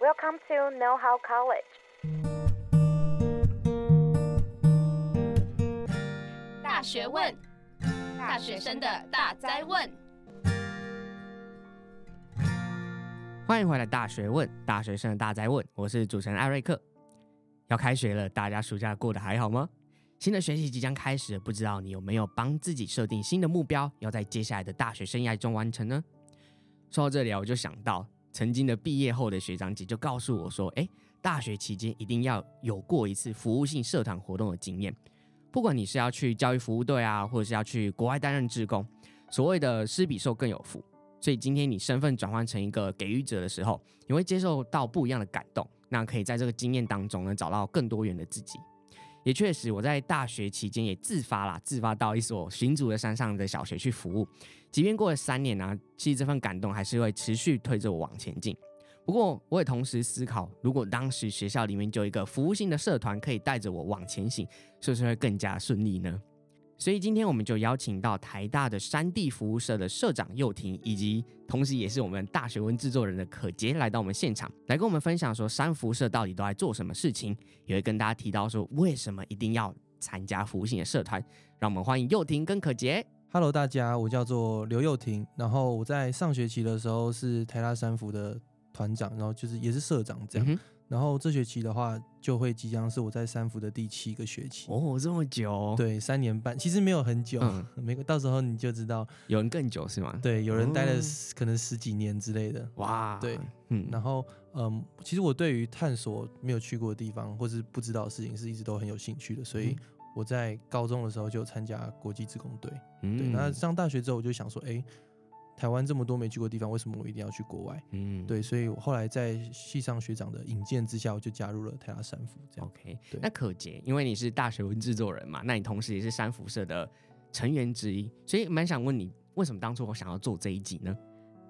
Welcome to Know How College。大学问，大学生的大哉问。欢迎回来，大学问，大学生的大哉问。我是主持人艾瑞克。要开学了，大家暑假过得还好吗？新的学期即将开始，不知道你有没有帮自己设定新的目标，要在接下来的大学生涯中完成呢？说到这里啊，我就想到。曾经的毕业后的学长姐就告诉我说：“诶，大学期间一定要有过一次服务性社团活动的经验，不管你是要去教育服务队啊，或者是要去国外担任志工，所谓的施比受更有福。所以今天你身份转换成一个给予者的时候，你会接受到不一样的感动，那可以在这个经验当中呢，找到更多元的自己。”也确实，我在大学期间也自发啦，自发到一所新竹的山上的小学去服务。即便过了三年啊，其实这份感动还是会持续推着我往前进。不过，我也同时思考，如果当时学校里面就一个服务性的社团，可以带着我往前行，是不是会更加顺利呢？所以今天我们就邀请到台大的山地服务社的社长佑廷，以及同时也是我们大学问制作人的可杰来到我们现场，来跟我们分享说山服社到底都在做什么事情，也会跟大家提到说为什么一定要参加服务性的社团。让我们欢迎佑廷跟可杰。Hello，大家，我叫做刘佑廷，然后我在上学期的时候是台大三服的团长，然后就是也是社长这样。嗯然后这学期的话，就会即将是我在三服的第七个学期哦，这么久？对，三年半，其实没有很久，没、嗯、到时候你就知道，有人更久是吗？对，有人待了可能十几年之类的。哇，对，嗯，然后嗯，其实我对于探索没有去过的地方或是不知道的事情，是一直都很有兴趣的，所以我在高中的时候就参加国际自工队，嗯，对，那上大学之后我就想说，哎。台湾这么多没去过地方，为什么我一定要去国外？嗯，对，所以我后来在系上学长的引荐之下，我就加入了台大山服。这样 OK，对。那可杰，因为你是大学文制作人嘛，那你同时也是三福社的成员之一，所以蛮想问你，为什么当初我想要做这一集呢？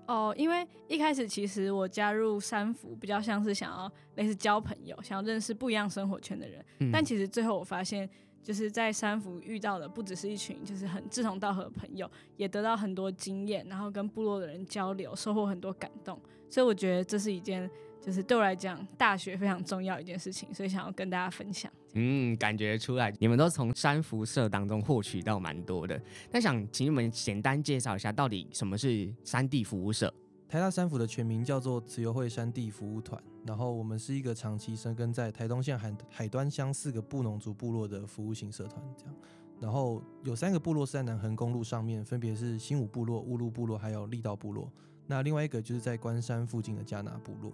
哦，因为一开始其实我加入三福比较像是想要类似交朋友，想要认识不一样生活圈的人，嗯，但其实最后我发现。就是在山服遇到的不只是一群就是很志同道合的朋友，也得到很多经验，然后跟部落的人交流，收获很多感动。所以我觉得这是一件就是对我来讲大学非常重要一件事情，所以想要跟大家分享。嗯，感觉出来你们都从山服社当中获取到蛮多的。那想请你们简单介绍一下，到底什么是山地服务社？台大山府的全名叫做慈幼会山地服务团，然后我们是一个长期生根在台东县海海端乡四个布农族部落的服务型社团，这样，然后有三个部落是在南横公路上面，分别是新武部落、乌鹿部落还有力道部落，那另外一个就是在关山附近的加拿部落。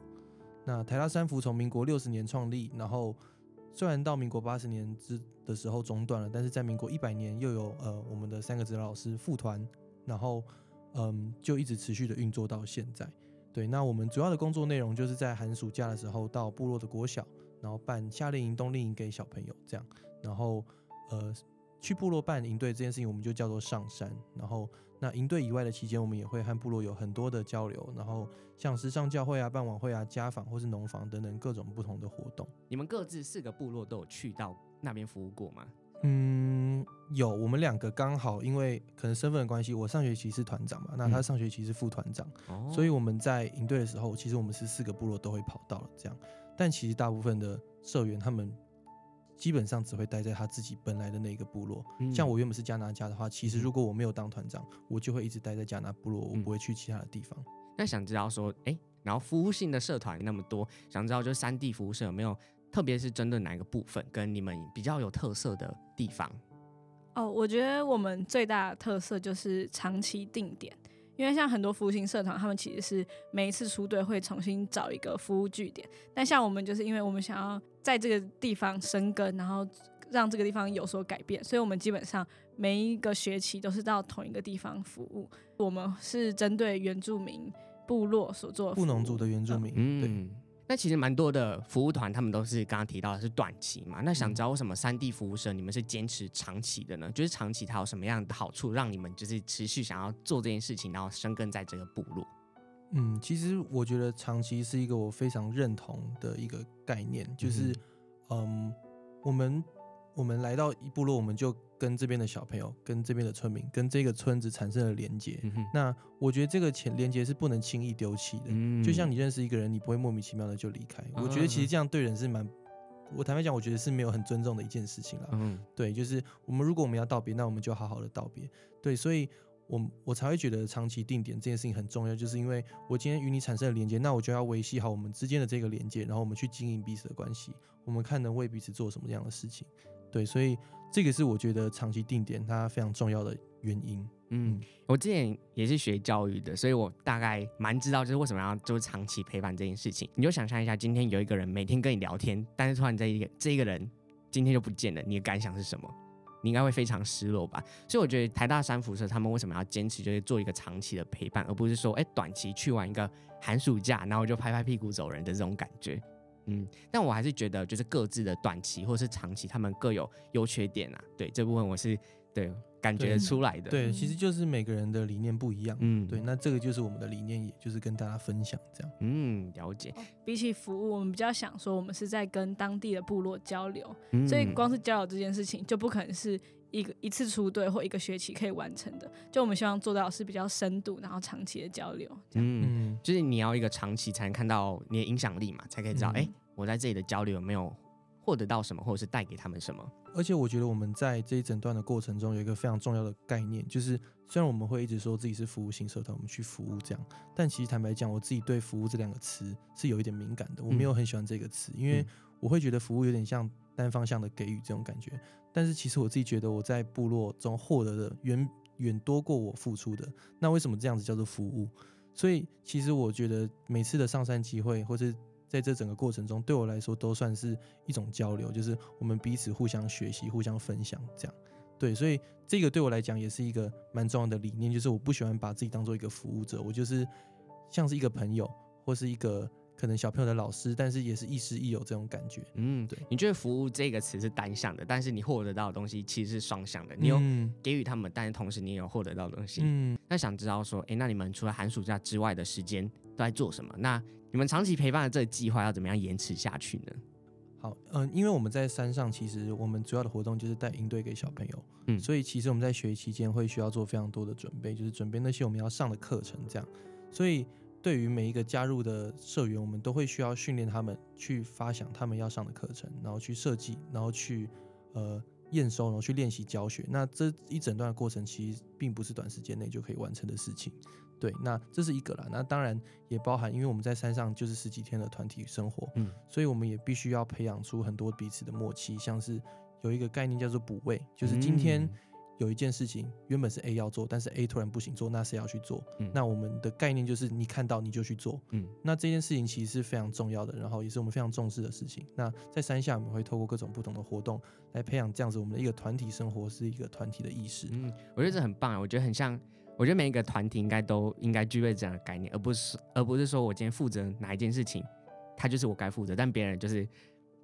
那台大山服从民国六十年创立，然后虽然到民国八十年之的时候中断了，但是在民国一百年又有呃我们的三个指导老师复团，然后。嗯，就一直持续的运作到现在。对，那我们主要的工作内容就是在寒暑假的时候到部落的国小，然后办夏令营、冬令营给小朋友这样。然后呃，去部落办营队这件事情，我们就叫做上山。然后那营队以外的期间，我们也会和部落有很多的交流。然后像是上教会啊、办晚会啊、家访或是农访等等各种不同的活动。你们各自四个部落都有去到那边服务过吗？嗯，有，我们两个刚好，因为可能身份的关系，我上学期是团长嘛，那他上学期是副团长，嗯，所以我们在营队的时候，其实我们是四个部落都会跑到了这样，但其实大部分的社员他们基本上只会待在他自己本来的那个部落，嗯，像我原本是加拿家的话，其实如果我没有当团长，我就会一直待在加拿部落，我不会去其他的地方。嗯，那想知道说，哎，欸，然后服务性的社团那么多，想知道就是山地服务社有没有？特别是针对哪一个部分，跟你们比较有特色的地方？哦，我觉得我们最大的特色就是长期定点，因为像很多服务型社团，他们其实是每一次出队会重新找一个服务据点，但像我们就是因为我们想要在这个地方生根，然后让这个地方有所改变，所以我们基本上每一个学期都是到同一个地方服务。我们是针对原住民部落所做的布农族的原住民，嗯，对。那其实蛮多的服务团，他们都是刚刚提到的是短期嘛。那想知道为什么三 D 服务生你们是坚持长期的呢？就是长期它有什么样的好处，让你们就是持续想要做这件事情，然后生根在这个部落？嗯，其实我觉得长期是一个我非常认同的一个概念，就是嗯，嗯，我们我们来到一部落，我们就跟这边的小朋友、跟这边的村民、跟这个村子产生了连接。嗯那我觉得这个前连接是不能轻易丢弃的。嗯就像你认识一个人，你不会莫名其妙的就离开。我觉得其实这样对人是蛮，我坦白讲，我觉得是没有很尊重的一件事情啦。嗯对，就是我们如果我们要道别，那我们就好好的道别。对，所以我我才会觉得长期定点这件事情很重要，就是因为我今天与你产生了连接，那我就要维系好我们之间的这个连接，然后我们去经营彼此的关系，我们看能为彼此做什么样的事情。对，所以这个是我觉得长期定点它非常重要的原因。嗯，我之前也是学教育的，所以我大概蛮知道就是为什么要就是长期陪伴这件事情。你就想象一下，今天有一个人每天跟你聊天，但是突然这一个这一个人今天就不见了，你的感想是什么？你应该会非常失落吧？所以我觉得台大三辐射他们为什么要坚持就是做一个长期的陪伴，而不是说哎短期去玩一个寒暑假，然后就拍拍屁股走人的这种感觉。嗯，但我还是觉得就是各自的短期或是长期，他们各有优缺点啊。对这部分我是对感觉出来的。对，其实就是每个人的理念不一样。嗯，对，那这个就是我们的理念，也就是跟大家分享这样。嗯，了解。比起服务，我们比较想说，我们是在跟当地的部落交流，嗯所以光是交流这件事情就不可能是一个一次出队或一个学期可以完成的。就我们希望做到是比较深度，然后长期的交流。这样嗯，嗯，就是你要一个长期才能看到你的影响力嘛，才可以知道，哎、嗯我在这里的交流有没有获得到什么，或者是带给他们什么。而且我觉得我们在这一整段的过程中有一个非常重要的概念，就是虽然我们会一直说自己是服务型社团，我们去服务这样，但其实坦白讲，我自己对服务这两个词是有一点敏感的，我没有很喜欢这个词，因为我会觉得服务有点像单方向的给予这种感觉。但是其实我自己觉得我在部落中获得的远远多过我付出的，那为什么这样子叫做服务？所以其实我觉得每次的上山机会或是在这整个过程中，对我来说都算是一种交流，就是我们彼此互相学习、互相分享，这样。对，所以这个对我来讲也是一个蛮重要的理念，就是我不喜欢把自己当做一个服务者，我就是像是一个朋友，或是一个可能小朋友的老师，但是也是亦师亦友这种感觉。嗯，对。你觉得服务这个词是单向的，但是你获得到的东西其实是双向的。你有嗯给予他们，但是同时你也有获得到的东西。嗯，那想知道说，哎、那你们除了寒暑假之外的时间都在做什么？那你们长期陪伴的这个计划要怎么样延迟下去呢？好，嗯、因为我们在山上，其实我们主要的活动就是带营队给小朋友，嗯所以其实我们在学期间会需要做非常多的准备，就是准备那些我们要上的课程，这样。所以对于每一个加入的社员，我们都会需要训练他们去发想他们要上的课程，然后去设计，然后去呃验收，然后去练习教学。那这一整段的过程其实并不是短时间内就可以完成的事情。对，那这是一个啦。那当然也包含，因为我们在山上就是十几天的团体生活，嗯，所以我们也必须要培养出很多彼此的默契，像是有一个概念叫做补位，就是今天嗯有一件事情原本是 A 要做，但是 A 突然不行做，那谁要去做？嗯那我们的概念就是你看到你就去做，嗯，那这件事情其实是非常重要的，然后也是我们非常重视的事情。那在山下我们会透过各种不同的活动来培养这样子我们的一个团体生活，是一个团体的意识。嗯，我觉得这很棒啊！我觉得很像，我觉得每一个团体应该都应该具备这样的概念，而不是而不是说我今天负责哪一件事情，他就是我该负责，但别人就是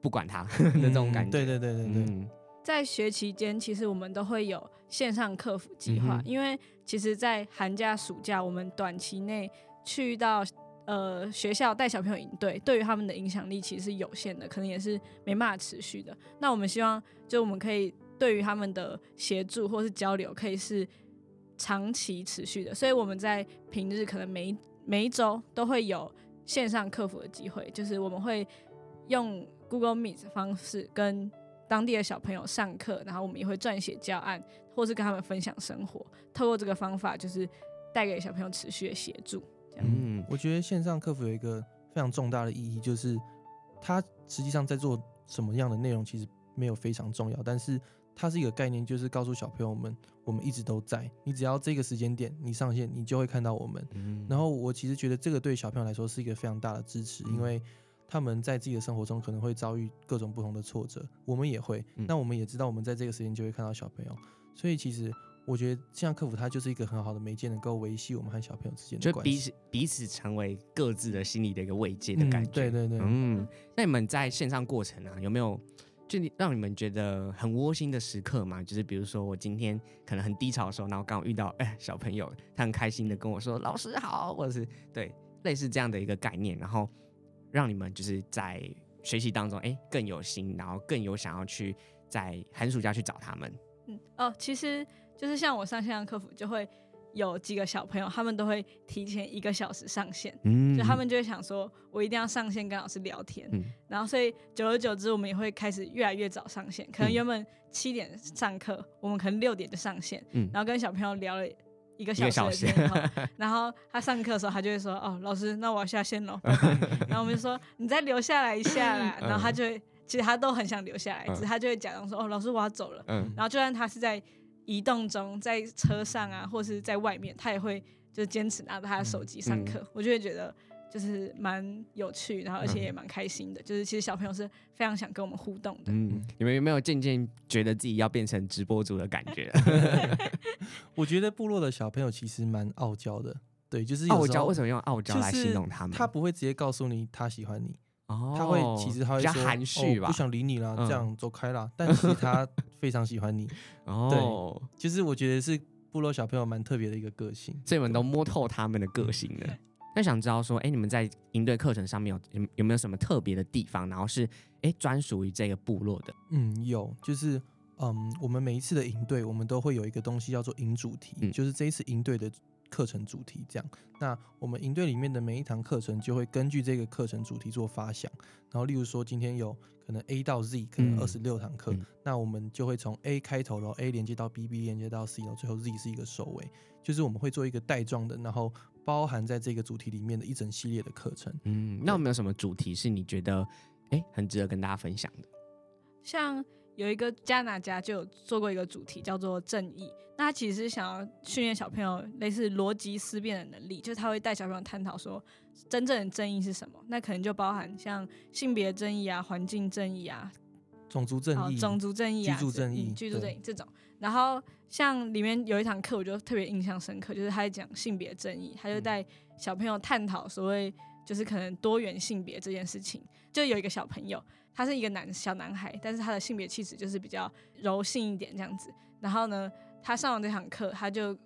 不管他 的这种感觉。嗯对对对对对，嗯在学期间，其实我们都会有线上客服计划，嗯因为其实，在寒假、暑假，我们短期内去到呃学校带小朋友营队，对于他们的影响力其实是有限的，可能也是没办法持续的。那我们希望，就我们可以对于他们的协助或是交流，可以是长期持续的。所以我们在平日可能每一每一周都会有线上客服的机会，就是我们会用 Google Meet 的方式跟当地的小朋友上课，然后我们也会撰写教案，或是跟他们分享生活。透过这个方法，就是带给小朋友持续的协助。这样，嗯我觉得线上客服有一个非常重大的意义，就是它实际上在做什么样的内容，其实没有非常重要，但是它是一个概念，就是告诉小朋友们，我们一直都在。你只要这个时间点你上线，你就会看到我们。嗯然后我其实觉得这个对小朋友来说是一个非常大的支持，嗯因为他们在自己的生活中可能会遭遇各种不同的挫折，我们也会。嗯那我们也知道，我们在这个时间就会看到小朋友，所以其实我觉得线上客服它就是一个很好的媒介，能够维系我们和小朋友之间的关系。就彼此彼此成为各自的心理的一个慰藉的感觉。嗯。对对对，嗯，那你们在线上过程啊，有没有就你让你们觉得很窝心的时刻嘛？就是比如说我今天可能很低潮的时候，然后刚好遇到哎小朋友，他很开心的跟我说老师好，或者是对类似这样的一个概念，然后让你们就是在学习当中哎更有心，然后更有想要去在寒暑假去找他们。嗯哦，其实就是像我上线上客服就会。有几个小朋友，他们都会提前一个小时上线，嗯，就他们就会想说，我一定要上线跟老师聊天，嗯，然后所以久而久之，我们也会开始越来越早上线，可能原本七点上课，嗯，我们可能六点就上线，嗯，然后跟小朋友聊了一个小时的天后，然后他上课的时候，他就会说，哦，老师，那我要下线喽，然后我们就说，你再留下来一下啦，然后他就会，其实他都很想留下来，只是他就会假装说，哦，老师，我要走了，嗯，然后就算他是在。移动中，在车上啊，或是在外面，他也会就坚持拿着他的手机上课，嗯。我就会觉得就是蛮有趣，然后而且也蛮开心的，嗯。就是其实小朋友是非常想跟我们互动的。嗯，你们有没有渐渐觉得自己要变成直播主的感觉？我觉得部落的小朋友其实蛮傲娇的，对，就是傲娇。为什么用傲娇来形容他们？他不会直接告诉你他喜欢你。哦、他会其实他会说含蓄吧、哦，不想理你啦、嗯，这样走开啦。但其实他非常喜欢你。哦，对，其实我觉得是部落小朋友蛮特别的一个个性，所以你们都摸透他们的个性了。那想知道说，哎、欸，你们在营队课程上面有有有没有什么特别的地方？然后是哎专属于这个部落的？嗯，有，就是嗯，我们每一次的营队，我们都会有一个东西叫做营主题、嗯，就是这一次营队的。课程主题这样，那我们营队里面的每一堂课程就会根据这个课程主题做发想，然后例如说今天有可能 A 到 Z，可能二十六堂课，嗯，那我们就会从 A 开头，然后 A 连接到 B，B 连接到 C，然后最后 Z 是一个收尾，就是我们会做一个带状的，然后包含在这个主题里面的一整系列的课程。嗯，那有没有什么主题是你觉得哎很值得跟大家分享的？像。有一个加拿大就有做过一个主题叫做正义，那他其实是想要训练小朋友类似逻辑思辨的能力，就是他会带小朋友探讨说真正的正义是什么，那可能就包含像性别正义啊、环境正义啊、种族正义、种族正义啊、居住正义、居住正义这种。然后像里面有一堂课，我就特别印象深刻，就是他在讲性别正义，他就带小朋友探讨所谓就是可能多元性别这件事情，就有一个小朋友。他是一个男小男孩，但是他的性别气质就是比较柔性一点这样子。然后呢，他上完这堂课，他就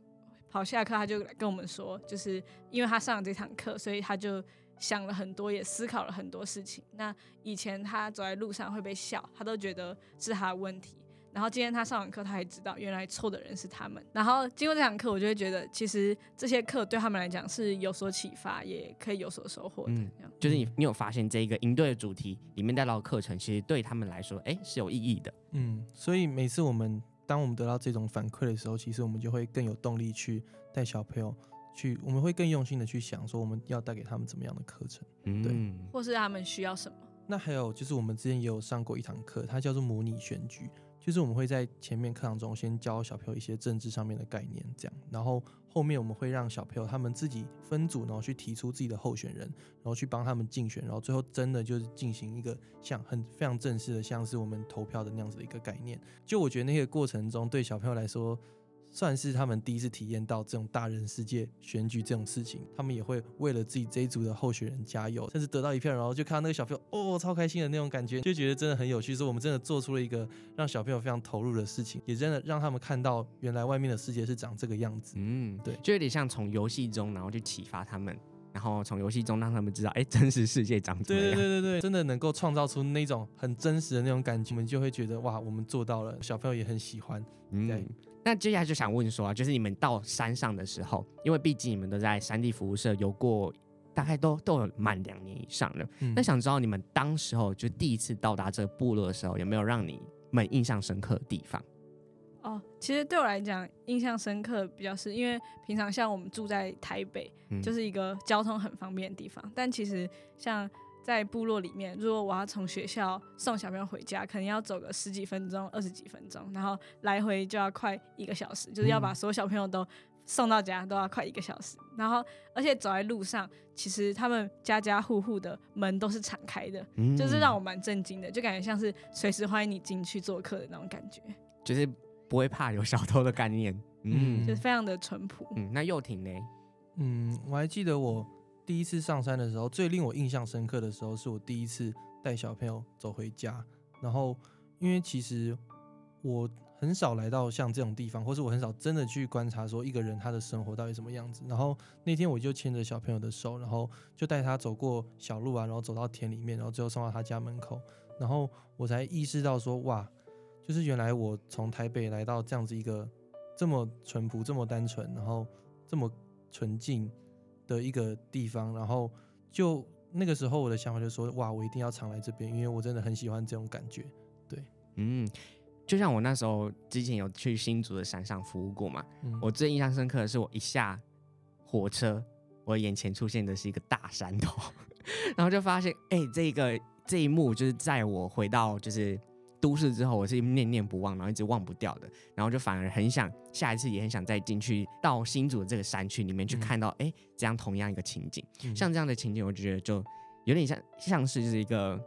跑下课，他就来跟我们说，就是因为他上了这堂课，所以他就想了很多，也思考了很多事情。那以前他走在路上会被笑，他都觉得是他的问题。然后今天他上完课，他还知道原来错的人是他们。然后经过这堂课，我就会觉得，其实这些课对他们来讲是有所启发，也可以有所收获的。嗯，就是你，你有发现这一个营队的主题里面带到的课程，其实对他们来说，哎，是有意义的。嗯，所以每次我们当我们得到这种反馈的时候，其实我们就会更有动力去带小朋友去，我们会更用心的去想说我们要带给他们怎么样的课程，嗯，对，或是他们需要什么。那还有就是我们之前也有上过一堂课，它叫做模拟选举。就是我们会在前面课堂中先教小朋友一些政治上面的概念，这样，然后后面我们会让小朋友他们自己分组，然后去提出自己的候选人，然后去帮他们竞选，然后最后真的就是进行一个像很非常正式的，像是我们投票的那样子的一个概念。就我觉得那个过程中对小朋友来说。算是他们第一次体验到这种大人世界选举这种事情，他们也会为了自己这一组的候选人加油，甚至得到一票，然后就看到那个小朋友哦，超开心的那种感觉，就觉得真的很有趣。说我们真的做出了一个让小朋友非常投入的事情，也真的让他们看到原来外面的世界是长这个样子。嗯，对，就有点像从游戏中，然后去启发他们，然后从游戏中让他们知道，哎，真实世界长怎么样。对对对对，真的能够创造出那种很真实的那种感觉，我们就会觉得哇，我们做到了，小朋友也很喜欢。嗯。对那接下来就想问说啊，就是你们到山上的时候，因为毕竟你们都在山地服务社有过，大概都都有满两年以上了。嗯。那想知道你们当时候就第一次到达这个部落的时候，有没有让你们印象深刻的地方？哦，其实对我来讲，印象深刻比较是因为平常像我们住在台北，嗯，就是一个交通很方便的地方，但其实像。在部落里面，如果我要从学校送小朋友回家，可能要走个十几分钟、二十几分钟，然后来回就要快一个小时，就是要把所有小朋友都送到家都要快一个小时。然后，而且走在路上，其实他们家家户户的门都是敞开的，就是让我蛮震惊的，就感觉像是随时欢迎你进去做客的那种感觉，就是不会怕有小偷的概念，嗯，就是非常的淳朴。嗯，那幼婷呢？嗯，我还记得我。第一次上山的时候，最令我印象深刻的时候，是我第一次带小朋友走回家。然后，因为其实我很少来到像这种地方，或是我很少真的去观察说一个人他的生活到底什么样子。然后那天我就牵着小朋友的手，然后就带他走过小路啊，然后走到田里面，然后最后送到他家门口。然后我才意识到说，哇，就是原来我从台北来到这样子一个这么淳朴、这么单纯，然后这么纯净的一个地方，然后就那个时候我的想法就说，哇，我一定要常来这边，因为我真的很喜欢这种感觉。对，嗯，就像我那时候之前有去新竹的山上服务过嘛，嗯、我最印象深刻的是我一下火车，我眼前出现的是一个大山头，然后就发现，哎、欸，这个这一幕就是在我回到就是。都市之后，我是念念不忘，然后一直忘不掉的，然后就反而很想下一次，也很想再进去到新竹的这个山区里面去看到，哎、嗯，这样同样一个情景，嗯、像这样的情景，我就觉得就有点像，像是就是一个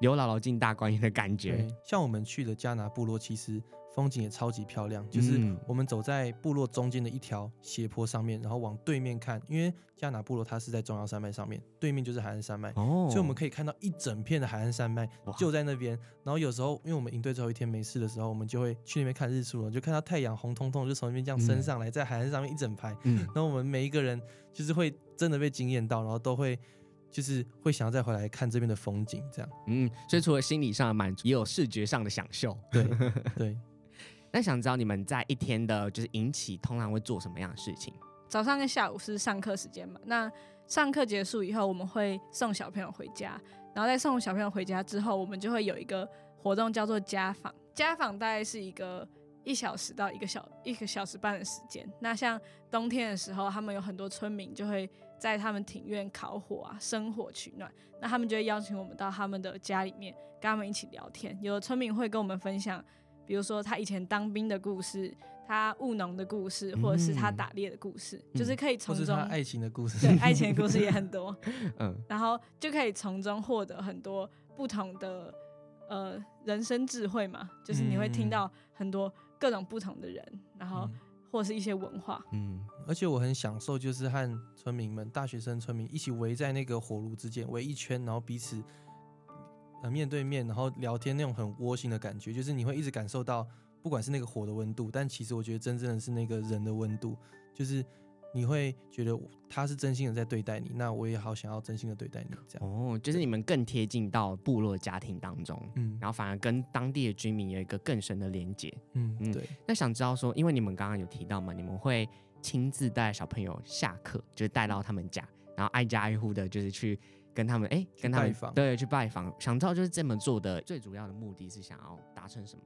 刘姥姥进大观园的感觉。像我们去的加拿部落，其实。风景也超级漂亮，就是我们走在部落中间的一条斜坡上面，然后往对面看，因为加拿部落它是在中央山脉上面，对面就是海岸山脉，哦，所以我们可以看到一整片的海岸山脉就在那边。然后有时候，因为我们营队最后一天没事的时候，我们就会去那边看日出了，就看到太阳红彤彤，就从那边这样升上来，在海岸上面一整排。嗯，然后我们每一个人就是会真的被惊艳到，然后都会就是会想要再回来看这边的风景，这样。嗯，所以除了心理上的满足，也有视觉上的享受。对 对。那想知道你们在一天的就是引起通常会做什么样的事情？早上跟下午是上课时间嘛？那上课结束以后，我们会送小朋友回家，然后在送小朋友回家之后，我们就会有一个活动叫做家访。家访大概是一个一小时到一个小一个小时半的时间。那像冬天的时候，他们有很多村民就会在他们庭院烤火啊，生火取暖。那他们就会邀请我们到他们的家里面，跟他们一起聊天。有的村民会跟我们分享。比如说他以前当兵的故事，他务农的故事，或者是他打猎的故事，嗯、就是可以从中。爱情的故事。对，爱情的故事也很多。嗯。然后就可以从中获得很多不同的呃人生智慧嘛，就是你会听到很多各种不同的人，然后或是一些文化。嗯。而且我很享受，就是和村民们、大学生村民一起围在那个火炉之间围一圈，然后彼此。呃，面对面，然后聊天那种很窝心的感觉，就是你会一直感受到，不管是那个火的温度，但其实我觉得真正的是那个人的温度，就是你会觉得他是真心的在对待你，那我也好想要真心的对待你，这样。哦，就是你们更贴近到部落家庭当中，嗯，然后反而跟当地的居民有一个更深的连接，嗯嗯，对。那想知道说，因为你们刚刚有提到嘛，你们会亲自带小朋友下课，就是带到他们家，然后挨家挨户的，就是去。跟他们哎，跟他们对去拜访，想知道就是这么做的最主要的目的是想要达成什么？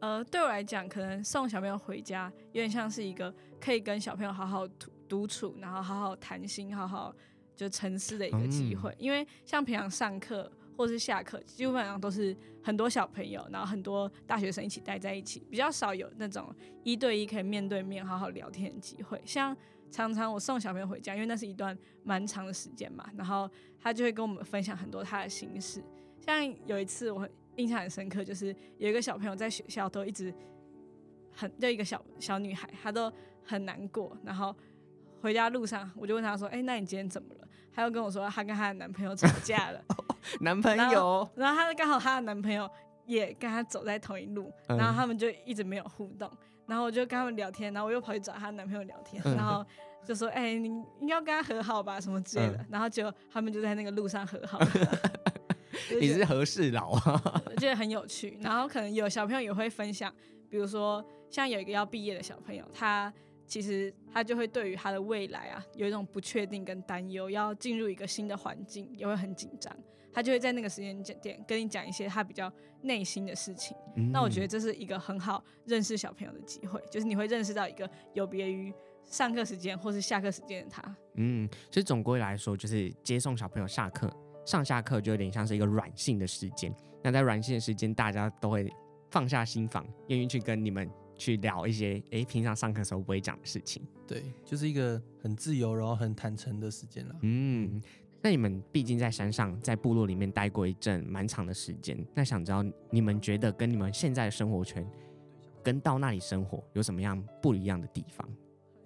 呃，对我来讲，可能送小朋友回家有点像是一个可以跟小朋友好好独处，然后好好谈心，好好就沉思的一个机会。嗯、因为像平常上课或是下课，基本上都是很多小朋友，然后很多大学生一起待在一起，比较少有那种一对一可以面对面好好聊天的机会。像常常我送小朋友回家，因为那是一段蛮长的时间嘛，然后他就会跟我们分享很多他的心事。像有一次我印象很深刻，就是有一个小朋友在学校都一直很，就一个小小女孩，她都很难过。然后回家路上，我就问她说：“哎，那你今天怎么了？”她又跟我说她跟她的男朋友吵架了。男朋友？然后她刚好她的男朋友也跟她走在同一路，然后他们就一直没有互动。然后我就跟他们聊天，然后我又跑去找她男朋友聊天，然后就说：“哎、欸，你应该要跟他和好吧，什么之类的。嗯”然后就他们就在那个路上和好了。你是和事佬啊？我 觉得很有趣。然后可能有小朋友也会分享，比如说像有一个要毕业的小朋友，他其实他就会对于他的未来啊有一种不确定跟担忧，要进入一个新的环境也会很紧张。他就会在那个时间点跟你讲一些他比较内心的事情。嗯、那我觉得这是一个很好认识小朋友的机会，就是你会认识到一个有别于上课时间或是下课时间的他。嗯，其实总归来说，就是接送小朋友下课、上下课就有点像是一个软性的时间。那在软性的时间，大家都会放下心房，愿意去跟你们去聊一些诶平常上课时候不会讲的事情。对，就是一个很自由然后很坦诚的时间了。嗯。那你们毕竟在山上，在部落里面待过一阵蛮长的时间，那想知道你们觉得跟你们现在的生活圈，跟到那里生活有什么样不一样的地方？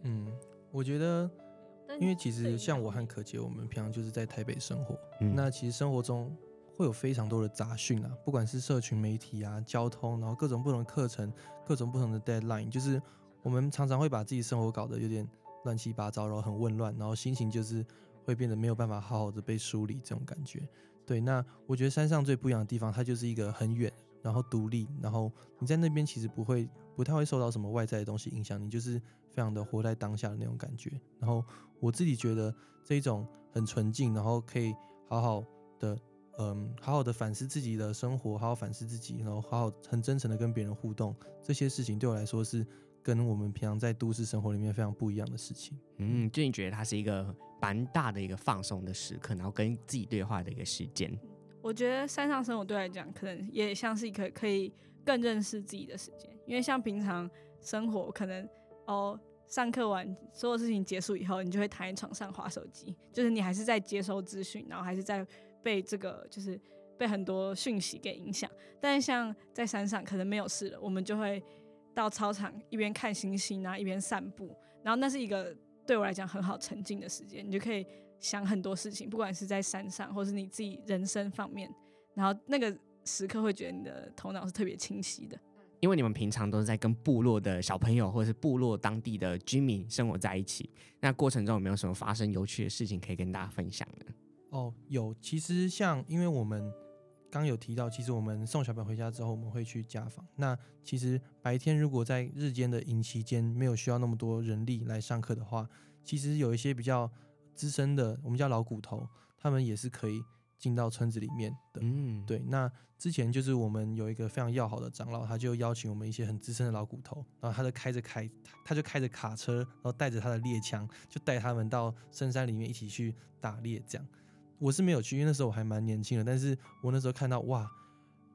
嗯，我觉得，因为其实像我和可杰，我们平常就是在台北生活，嗯、那其实生活中会有非常多的杂讯啊，不管是社群媒体啊、交通，然后各种不同的课程、各种不同的 deadline，就是我们常常会把自己生活搞得有点乱七八糟，然后很混乱，然后心情就是。会变得没有办法好好的被梳理，这种感觉。对，那我觉得山上最不一样的地方，它就是一个很远，然后独立，然后你在那边其实不会不太会受到什么外在的东西影响，你就是非常的活在当下的那种感觉。然后我自己觉得这一种很纯净，然后可以好好的嗯好好的反思自己的生活，好好反思自己，然后好好很真诚的跟别人互动，这些事情对我来说是跟我们平常在都市生活里面非常不一样的事情。嗯，就你觉得它是一个蛮大的一个放松的时刻，然后跟自己对话的一个时间。我觉得山上生活对我来讲，可能也像是一个可以更认识自己的时间。因为像平常生活，可能哦，上课完所有事情结束以后，你就会躺在床上划手机，就是你还是在接收资讯，然后还是在被这个就是被很多讯息给影响。但是像在山上，可能没有事了，我们就会到操场一边看星星啊，一边散步，然后那是一个对我来讲很好沉浸的时间，你就可以。想很多事情，不管是在山上，或是你自己人生方面，然后那个时刻会觉得你的头脑是特别清晰的。因为你们平常都是在跟部落的小朋友，或者是部落当地的居民生活在一起，那过程中有没有什么发生有趣的事情可以跟大家分享呢？哦，有，其实像因为我们刚有提到，其实我们送小朋友回家之后，我们会去家访。那其实白天如果在日间的营期间没有需要那么多人力来上课的话，其实有一些比较。资深的，我们叫老骨头，他们也是可以进到村子里面的。嗯，对。那之前就是我们有一个非常要好的长老，他就邀请我们一些很资深的老骨头，然后他就开着开，他就开着卡车，然后带着他的猎枪，就带他们到深山里面一起去打猎。这样，我是没有去，因为那时候我还蛮年轻的。但是我那时候看到，哇，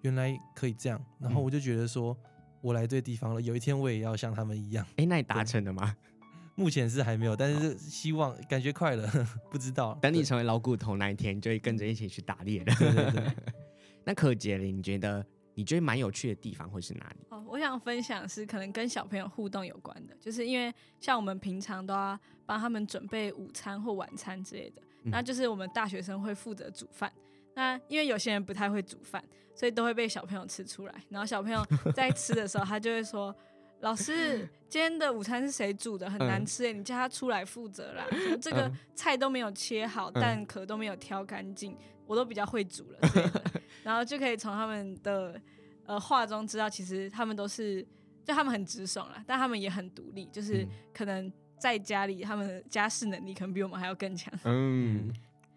原来可以这样，然后我就觉得说，我来对地方了，有一天我也要像他们一样。哎，那你达成了吗？目前是还没有，但是希望感觉快了，不知道。等你成为老骨头那一天，就会跟着一起去打猎了。对对对。那可婕铃，你觉得你觉得蛮有趣的地方会是哪里？哦，我想分享是可能跟小朋友互动有关的，就是因为像我们平常都要帮他们准备午餐或晚餐之类的，嗯、那就是我们大学生会负责煮饭。那因为有些人不太会煮饭，所以都会被小朋友吃出来。然后小朋友在吃的时候，他就会说。老师，今天的午餐是谁煮的？很难吃诶，你叫他出来负责啦。这个菜都没有切好，蛋壳都没有挑干净，我都比较会煮了。然后就可以从他们的呃话中知道，其实他们都是，就他们很直爽啦，但他们也很独立，就是可能在家里，他们的家事能力可能比我们还要更强。嗯，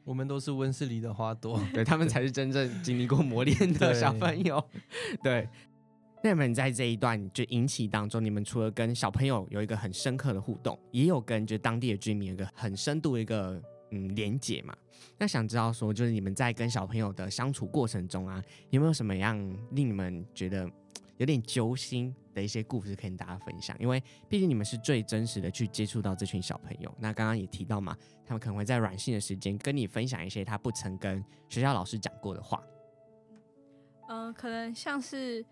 我们都是温室里的花朵，对，他们才是真正经历过磨练的小朋友，对。那你们在这一段就引起当中，你们除了跟小朋友有一个很深刻的互动，也有跟就当地的居民有一个很深度的一个嗯连接嘛？那想知道说，就是你们在跟小朋友的相处过程中啊，有没有什么样令你们觉得有点揪心的一些故事可以跟大家分享？因为毕竟你们是最真实的去接触到这群小朋友。那刚刚也提到嘛，他们可能会在软性的时间跟你分享一些他不曾跟学校老师讲过的话。嗯、呃，可能像是。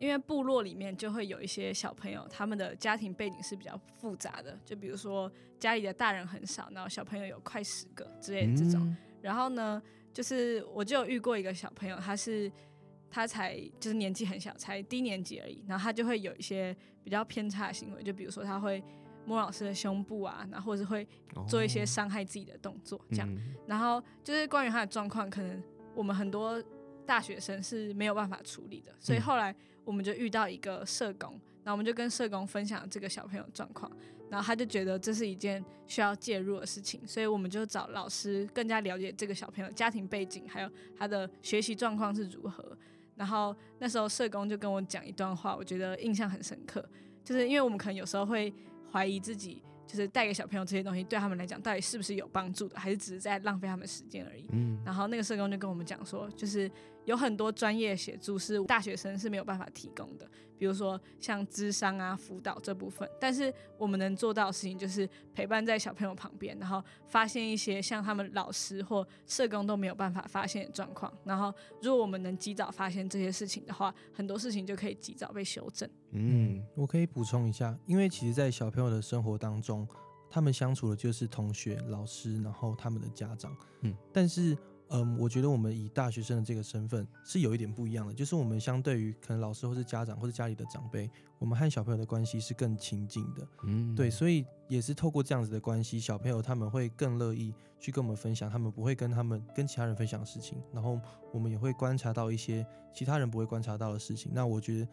因为部落里面就会有一些小朋友，他们的家庭背景是比较复杂的，就比如说家里的大人很少，然后小朋友有快十个之类的这种。嗯、然后呢，就是我就有遇过一个小朋友，他是他才就是年纪很小，才低年级而已，然后他就会有一些比较偏差的行为，就比如说他会摸老师的胸部啊，然后或者是会做一些伤害自己的动作这样。哦嗯、然后就是关于他的状况，可能我们很多大学生是没有办法处理的，所以后来。我们就遇到一个社工，然后我们就跟社工分享这个小朋友状况，然后他就觉得这是一件需要介入的事情，所以我们就找老师更加了解这个小朋友家庭背景，还有他的学习状况是如何。然后那时候社工就跟我讲一段话，我觉得印象很深刻，就是因为我们可能有时候会怀疑自己，就是带给小朋友这些东西对他们来讲到底是不是有帮助的，还是只是在浪费他们时间而已。嗯，然后那个社工就跟我们讲说，就是。有很多专业协助是大学生是没有办法提供的，比如说像智商啊、辅导这部分。但是我们能做到的事情就是陪伴在小朋友旁边，然后发现一些像他们老师或社工都没有办法发现的状况。然后如果我们能及早发现这些事情的话，很多事情就可以及早被修正。嗯，我可以补充一下，因为其实，在小朋友的生活当中，他们相处的就是同学、老师，然后他们的家长。嗯，但是。嗯，我觉得我们以大学生的这个身份是有一点不一样的，就是我们相对于可能老师或是家长或是家里的长辈，我们和小朋友的关系是更亲近的。嗯，对，所以也是透过这样子的关系，小朋友他们会更乐意去跟我们分享，他们不会跟他们跟其他人分享的事情，然后我们也会观察到一些其他人不会观察到的事情。那我觉得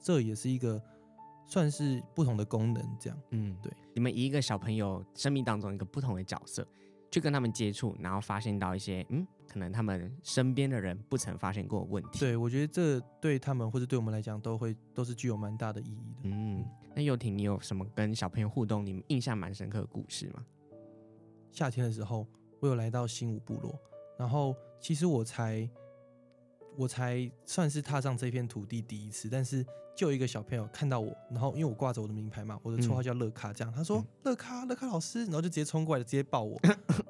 这也是一个算是不同的功能，这样。嗯，对，你们以一个小朋友生命当中一个不同的角色。去跟他们接触，然后发现到一些嗯，可能他们身边的人不曾发现过的问题。对，我觉得这对他们或者对我们来讲，都会都是具有蛮大的意义的。嗯，那幼婷，你有什么跟小朋友互动，你们印象蛮深刻的故事吗？夏天的时候，我有来到新武部落，然后其实我才我才算是踏上这片土地第一次，但是。就有一个小朋友看到我，然后因为我挂着我的名牌嘛，我的绰号叫乐咖，这样、嗯、他说乐咖乐咖老师，然后就直接冲过来，直接抱我，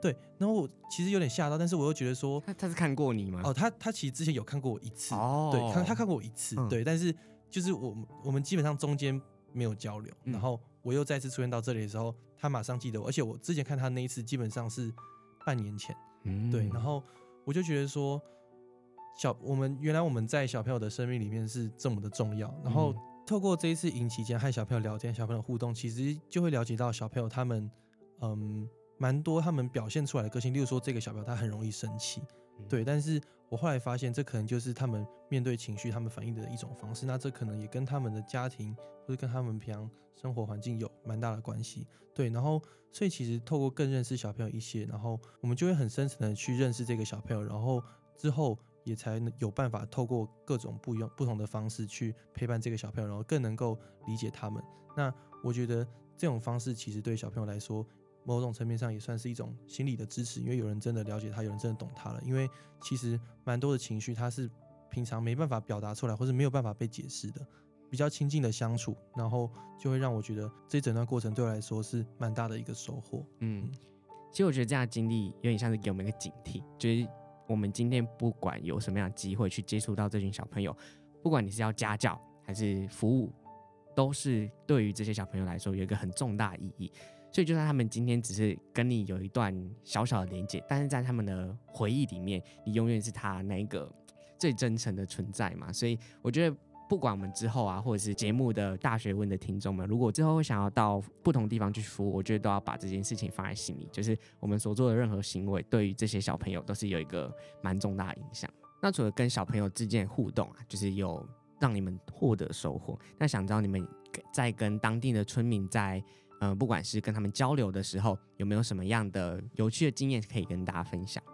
对，然后我其实有点吓到，但是我又觉得说他他是看过你吗？哦，他他其实之前有看过我一次，哦，对，他他看过我一次，嗯、对，但是就是我我们基本上中间没有交流，嗯、然后我又再次出现到这里的时候，他马上记得我，而且我之前看他那一次基本上是半年前，嗯，对，然后我就觉得说小我们原来我们在小朋友的生命里面是这么的重要，然后。嗯透过这一次营期间和小朋友聊天、小朋友互动，其实就会了解到小朋友他们，嗯，蛮多他们表现出来的个性。例如说，这个小朋友他很容易生气，嗯、对。但是我后来发现，这可能就是他们面对情绪、他们反应的一种方式。那这可能也跟他们的家庭或者跟他们平常生活环境有蛮大的关系，对。然后，所以其实透过更认识小朋友一些，然后我们就会很深层的去认识这个小朋友，然后之后。也才有办法透过各种不一样、不同的方式去陪伴这个小朋友，然后更能够理解他们。那我觉得这种方式其实对小朋友来说，某种层面上也算是一种心理的支持，因为有人真的了解他，有人真的懂他了。因为其实蛮多的情绪，他是平常没办法表达出来，或是没有办法被解释的。比较亲近的相处，然后就会让我觉得这一整段过程对我来说是蛮大的一个收获。嗯，其实我觉得这样的经历有点像是给我们一个警惕，就是。我们今天不管有什么样的机会去接触到这群小朋友，不管你是要家教还是服务，都是对于这些小朋友来说有一个很重大的意义。所以，就算他们今天只是跟你有一段小小的连接，但是在他们的回忆里面，你永远是他那个最真诚的存在嘛。所以，我觉得。不管我们之后啊，或者是节目的大学问的听众们，如果之后想要到不同地方去服务，我觉得都要把这件事情放在心里。就是我们所做的任何行为，对于这些小朋友都是有一个蛮重大的影响。那除了跟小朋友之间互动啊，就是有让你们获得收获。那想知道你们在跟当地的村民在，嗯、不管是跟他们交流的时候，有没有什么样的有趣的经验可以跟大家分享？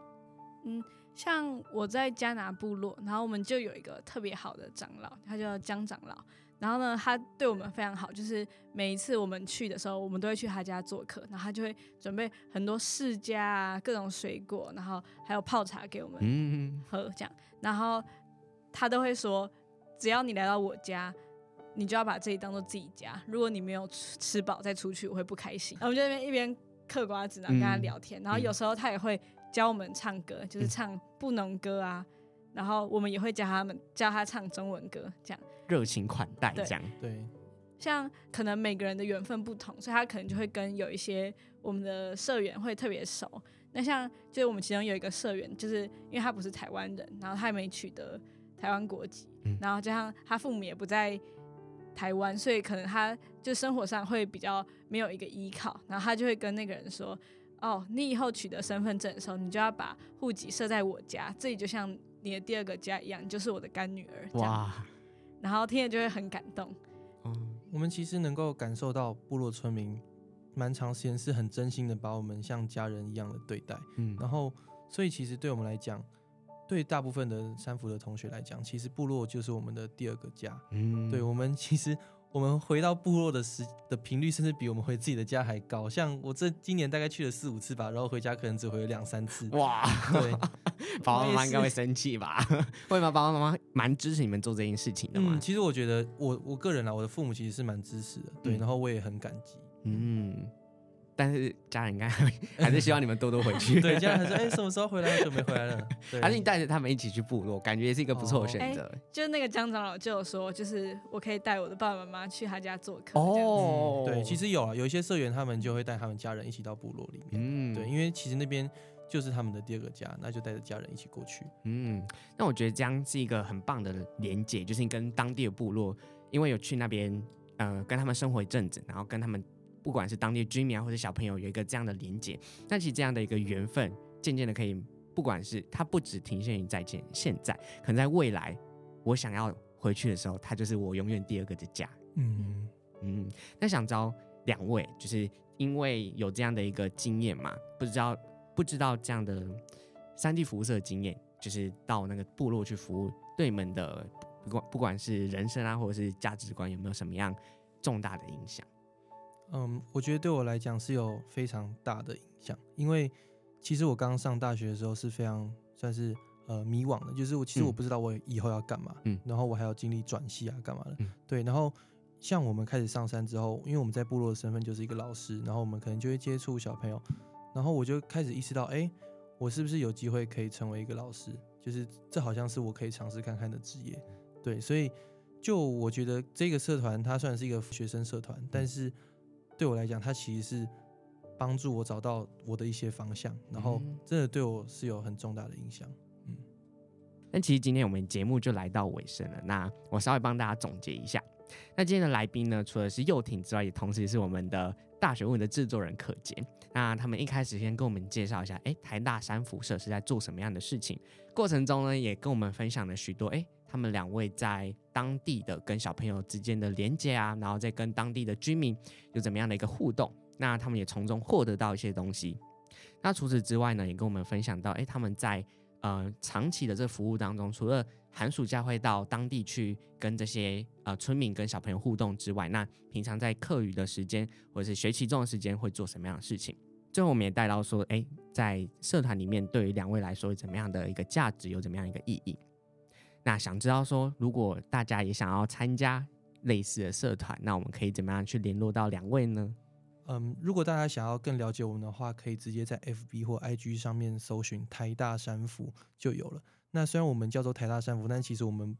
嗯。像我在加拿部落，然后我们就有一个特别好的长老，他叫江长老。然后呢，他对我们非常好，就是每一次我们去的时候，我们都会去他家做客，然后他就会准备很多释迦啊，各种水果，然后还有泡茶给我们喝，这样。然后他都会说，只要你来到我家，你就要把这里当做自己家。如果你没有吃饱再出去，我会不开心。然后我们就在那边一边嗑瓜子，然后跟他聊天，然后有时候他也会。教我们唱歌，就是唱布农歌啊，嗯、然后我们也会教他们教他唱中文歌，这样热情款待这样。对，像可能每个人的缘分不同，所以他可能就会跟有一些我们的社员会特别熟。那像就是我们其中有一个社员，就是因为他不是台湾人，然后他也没取得台湾国籍，嗯、然后加上他父母也不在台湾，所以可能他就生活上会比较没有一个依靠，然后他就会跟那个人说。哦，你以后取得身份证的时候，你就要把户籍设在我家，这里就像你的第二个家一样，你就是我的干女儿。哇！然后听了就会很感动。嗯，我们其实能够感受到部落村民蛮长时间是很真心的把我们像家人一样的对待。嗯，然后所以其实对我们来讲，对大部分的三福的同学来讲，其实部落就是我们的第二个家。嗯，对我们其实。我们回到部落的时的频率，甚至比我们回自己的家还高。像我这今年大概去了四五次吧，然后回家可能只回了两三次。哇，对，爸爸妈妈应该会生气吧？会吗？爸爸妈妈蛮支持你们做这件事情的嘛？嗯，其实我觉得我我个人啊，我的父母其实是蛮支持的，对，嗯、然后我也很感激。嗯。但是家人应该 还是希望你们多多回去。对，家人还是哎、欸，什么时候回来？很久没回来了。对，还是你带着他们一起去部落，感觉也是一个不错的选择。哦欸、就那个江长老就有说，就是我可以带我的爸爸妈妈去他家做客。哦、嗯，对，其实有啊，有一些社员他们就会带他们家人一起到部落里面。嗯，对，因为其实那边就是他们的第二个家，那就带着家人一起过去。嗯，那我觉得这样是一个很棒的连接，就是你跟当地的部落，因为有去那边，呃，跟他们生活一阵子，然后跟他们不管是当地居民啊，或者小朋友有一个这样的连接，那其实这样的一个缘分，渐渐的可以，不管是它不只停限于在现现在，可能在未来，我想要回去的时候，它就是我永远第二个的家。嗯嗯，那想知道两位，就是因为有这样的一个经验嘛，不知道。不知道这样的山地服务社的经验，就是到那个部落去服务，对你们的不管不管是人生啊，或者是价值观，有没有什么样重大的影响？嗯，我觉得对我来讲是有非常大的影响，因为其实我刚上大学的时候是非常算是呃迷惘的，就是我其实我不知道我以后要干嘛，嗯，然后我还要经历转系啊干嘛的，嗯，对，然后像我们开始上山之后，因为我们在部落的身份就是一个老师，然后我们可能就会接触小朋友。然后我就开始意识到，哎，我是不是有机会可以成为一个老师？就是这好像是我可以尝试看看的职业，对。所以，就我觉得这个社团它虽然是一个学生社团，但是对我来讲，它其实是帮助我找到我的一些方向，然后真的对我是有很重大的影响。嗯。那其实今天我们节目就来到尾声了，那我稍微帮大家总结一下。那今天的来宾呢，除了是幼挺之外，也同时是我们的大学问的制作人可杰。那他们一开始先跟我们介绍一下，哎、欸，台大三辐射是在做什么样的事情？过程中呢，也跟我们分享了许多，哎、欸，他们两位在当地的跟小朋友之间的连接啊，然后再跟当地的居民有怎么样的一个互动。那他们也从中获得到一些东西。那除此之外呢，也跟我们分享到，哎、他们在呃长期的这服务当中，除了寒暑假会到当地去跟这些呃村民跟小朋友互动之外，那平常在课余的时间或者是学期中的时间会做什么样的事情？最后我们也带到说，哎，在社团里面对于两位来说怎么样的一个价值，有怎么样一个意义？那想知道说，如果大家也想要参加类似的社团，那我们可以怎么样去联络到两位呢？嗯，如果大家想要更了解我们的话，可以直接在 FB 或 IG 上面搜寻台大山服就有了。那虽然我们叫做台大山服，但其实我们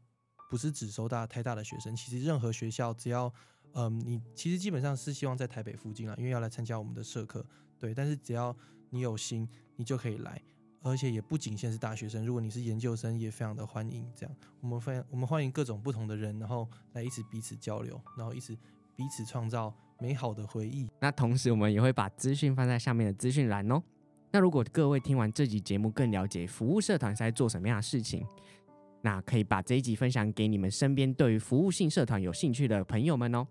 不是只收大台大的学生。其实任何学校，只要嗯，你其实基本上是希望在台北附近啦，因为要来参加我们的社课，对。但是只要你有心，你就可以来，而且也不仅限是大学生，如果你是研究生，也非常的欢迎。这样，我们欢我们欢迎各种不同的人，然后来一起彼此交流，然后一起彼此创造美好的回忆。那同时，我们也会把资讯放在下面的资讯栏哦。那如果各位听完这集节目，更了解服务社团是在做什么样的事情，那可以把这一集分享给你们身边对于服务性社团有兴趣的朋友们哦。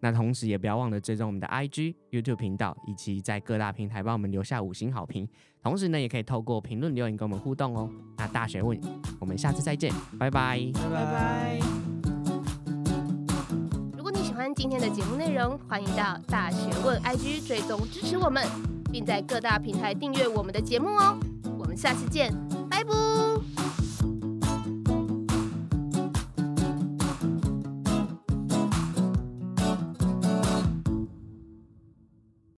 那同时也不要忘了追踪我们的 IG、YouTube 频道，以及在各大平台帮我们留下五星好评。同时呢，也可以透过评论留言跟我们互动哦。那大学问，我们下次再见，拜拜，拜拜。如果你喜欢今天的节目内容，欢迎到大学问 IG 追踪支持我们。并在各大平台订阅我们的节目哦，我们下次见。